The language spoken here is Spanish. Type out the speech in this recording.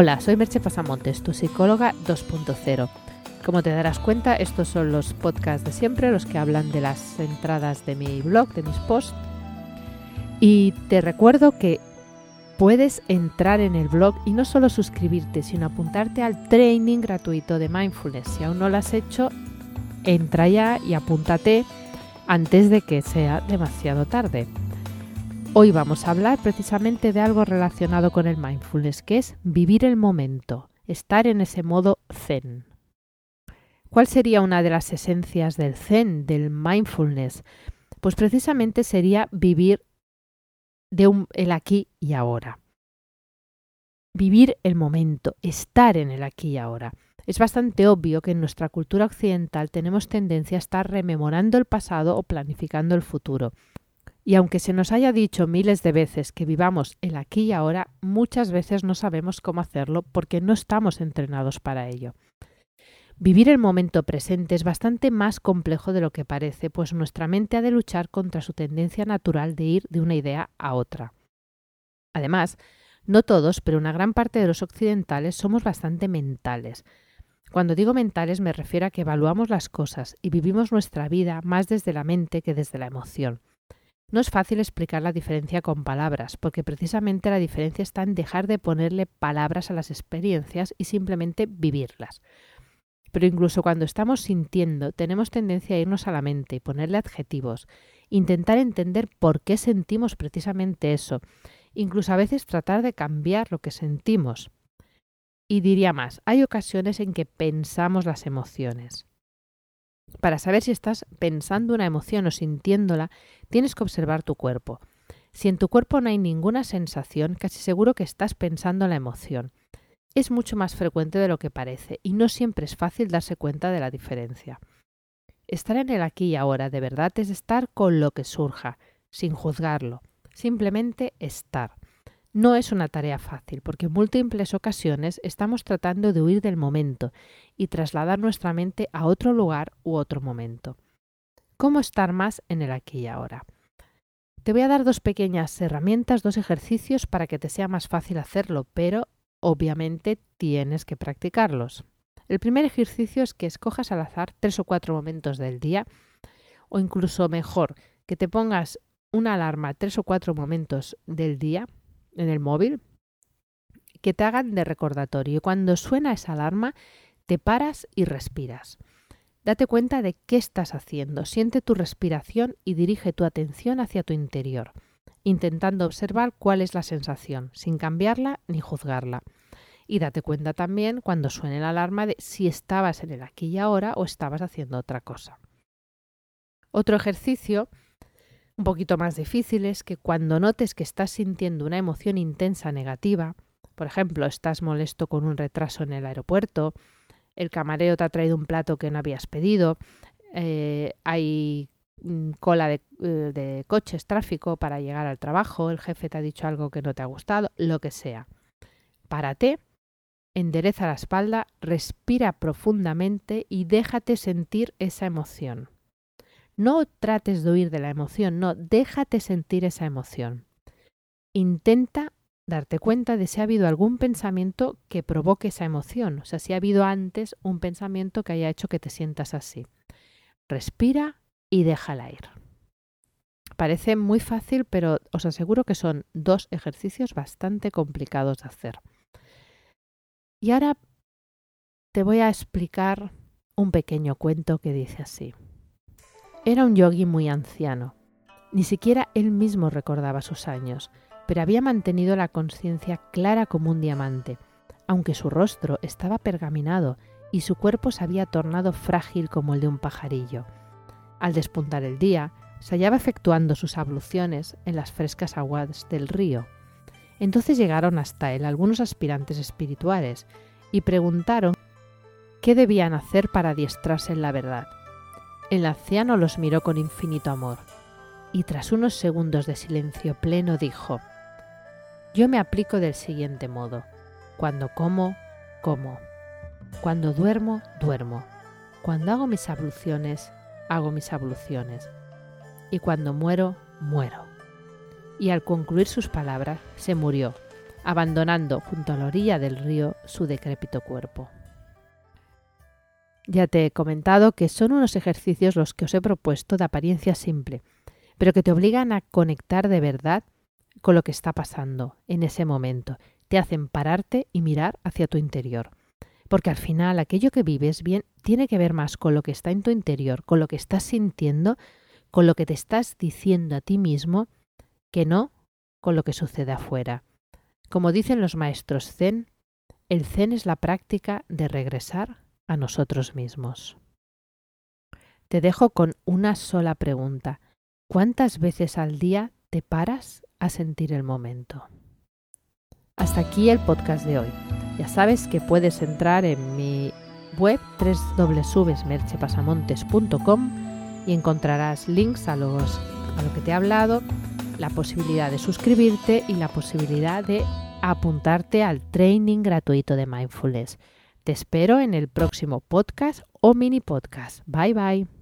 Hola, soy Merche Pasamontes, tu psicóloga 2.0. Como te darás cuenta, estos son los podcasts de siempre, los que hablan de las entradas de mi blog, de mis posts. Y te recuerdo que puedes entrar en el blog y no solo suscribirte, sino apuntarte al training gratuito de mindfulness. Si aún no lo has hecho, entra ya y apúntate antes de que sea demasiado tarde. Hoy vamos a hablar precisamente de algo relacionado con el mindfulness, que es vivir el momento, estar en ese modo zen. ¿Cuál sería una de las esencias del zen, del mindfulness? Pues precisamente sería vivir de un, el aquí y ahora. Vivir el momento, estar en el aquí y ahora. Es bastante obvio que en nuestra cultura occidental tenemos tendencia a estar rememorando el pasado o planificando el futuro. Y aunque se nos haya dicho miles de veces que vivamos el aquí y ahora, muchas veces no sabemos cómo hacerlo porque no estamos entrenados para ello. Vivir el momento presente es bastante más complejo de lo que parece, pues nuestra mente ha de luchar contra su tendencia natural de ir de una idea a otra. Además, no todos, pero una gran parte de los occidentales somos bastante mentales. Cuando digo mentales me refiero a que evaluamos las cosas y vivimos nuestra vida más desde la mente que desde la emoción. No es fácil explicar la diferencia con palabras, porque precisamente la diferencia está en dejar de ponerle palabras a las experiencias y simplemente vivirlas. Pero incluso cuando estamos sintiendo, tenemos tendencia a irnos a la mente y ponerle adjetivos, intentar entender por qué sentimos precisamente eso, incluso a veces tratar de cambiar lo que sentimos. Y diría más, hay ocasiones en que pensamos las emociones. Para saber si estás pensando una emoción o sintiéndola, tienes que observar tu cuerpo. Si en tu cuerpo no hay ninguna sensación, casi seguro que estás pensando la emoción. Es mucho más frecuente de lo que parece y no siempre es fácil darse cuenta de la diferencia. Estar en el aquí y ahora de verdad es estar con lo que surja, sin juzgarlo, simplemente estar. No es una tarea fácil porque en múltiples ocasiones estamos tratando de huir del momento y trasladar nuestra mente a otro lugar u otro momento. ¿Cómo estar más en el aquí y ahora? Te voy a dar dos pequeñas herramientas, dos ejercicios para que te sea más fácil hacerlo, pero obviamente tienes que practicarlos. El primer ejercicio es que escojas al azar tres o cuatro momentos del día, o incluso mejor, que te pongas una alarma tres o cuatro momentos del día en el móvil que te hagan de recordatorio. Y cuando suena esa alarma, te paras y respiras. Date cuenta de qué estás haciendo, siente tu respiración y dirige tu atención hacia tu interior, intentando observar cuál es la sensación, sin cambiarla ni juzgarla. Y date cuenta también cuando suene la alarma de si estabas en el aquí y ahora o estabas haciendo otra cosa. Otro ejercicio un poquito más difícil es que cuando notes que estás sintiendo una emoción intensa negativa, por ejemplo, estás molesto con un retraso en el aeropuerto, el camarero te ha traído un plato que no habías pedido, eh, hay mm, cola de, eh, de coches, tráfico para llegar al trabajo, el jefe te ha dicho algo que no te ha gustado, lo que sea. Párate, endereza la espalda, respira profundamente y déjate sentir esa emoción. No trates de huir de la emoción, no, déjate sentir esa emoción. Intenta darte cuenta de si ha habido algún pensamiento que provoque esa emoción, o sea, si ha habido antes un pensamiento que haya hecho que te sientas así. Respira y déjala ir. Parece muy fácil, pero os aseguro que son dos ejercicios bastante complicados de hacer. Y ahora te voy a explicar un pequeño cuento que dice así. Era un yogi muy anciano. Ni siquiera él mismo recordaba sus años, pero había mantenido la conciencia clara como un diamante, aunque su rostro estaba pergaminado y su cuerpo se había tornado frágil como el de un pajarillo. Al despuntar el día, se hallaba efectuando sus abluciones en las frescas aguas del río. Entonces llegaron hasta él algunos aspirantes espirituales y preguntaron qué debían hacer para adiestrarse en la verdad. El anciano los miró con infinito amor y tras unos segundos de silencio pleno dijo, Yo me aplico del siguiente modo. Cuando como, como. Cuando duermo, duermo. Cuando hago mis abluciones, hago mis abluciones. Y cuando muero, muero. Y al concluir sus palabras, se murió, abandonando junto a la orilla del río su decrépito cuerpo. Ya te he comentado que son unos ejercicios los que os he propuesto de apariencia simple, pero que te obligan a conectar de verdad con lo que está pasando en ese momento. Te hacen pararte y mirar hacia tu interior. Porque al final aquello que vives bien tiene que ver más con lo que está en tu interior, con lo que estás sintiendo, con lo que te estás diciendo a ti mismo, que no con lo que sucede afuera. Como dicen los maestros zen, el zen es la práctica de regresar a nosotros mismos. Te dejo con una sola pregunta. ¿Cuántas veces al día te paras a sentir el momento? Hasta aquí el podcast de hoy. Ya sabes que puedes entrar en mi web www.merchepasamontes.com y encontrarás links a, los, a lo que te he hablado, la posibilidad de suscribirte y la posibilidad de apuntarte al training gratuito de mindfulness. Te espero en el próximo podcast o mini podcast. Bye bye.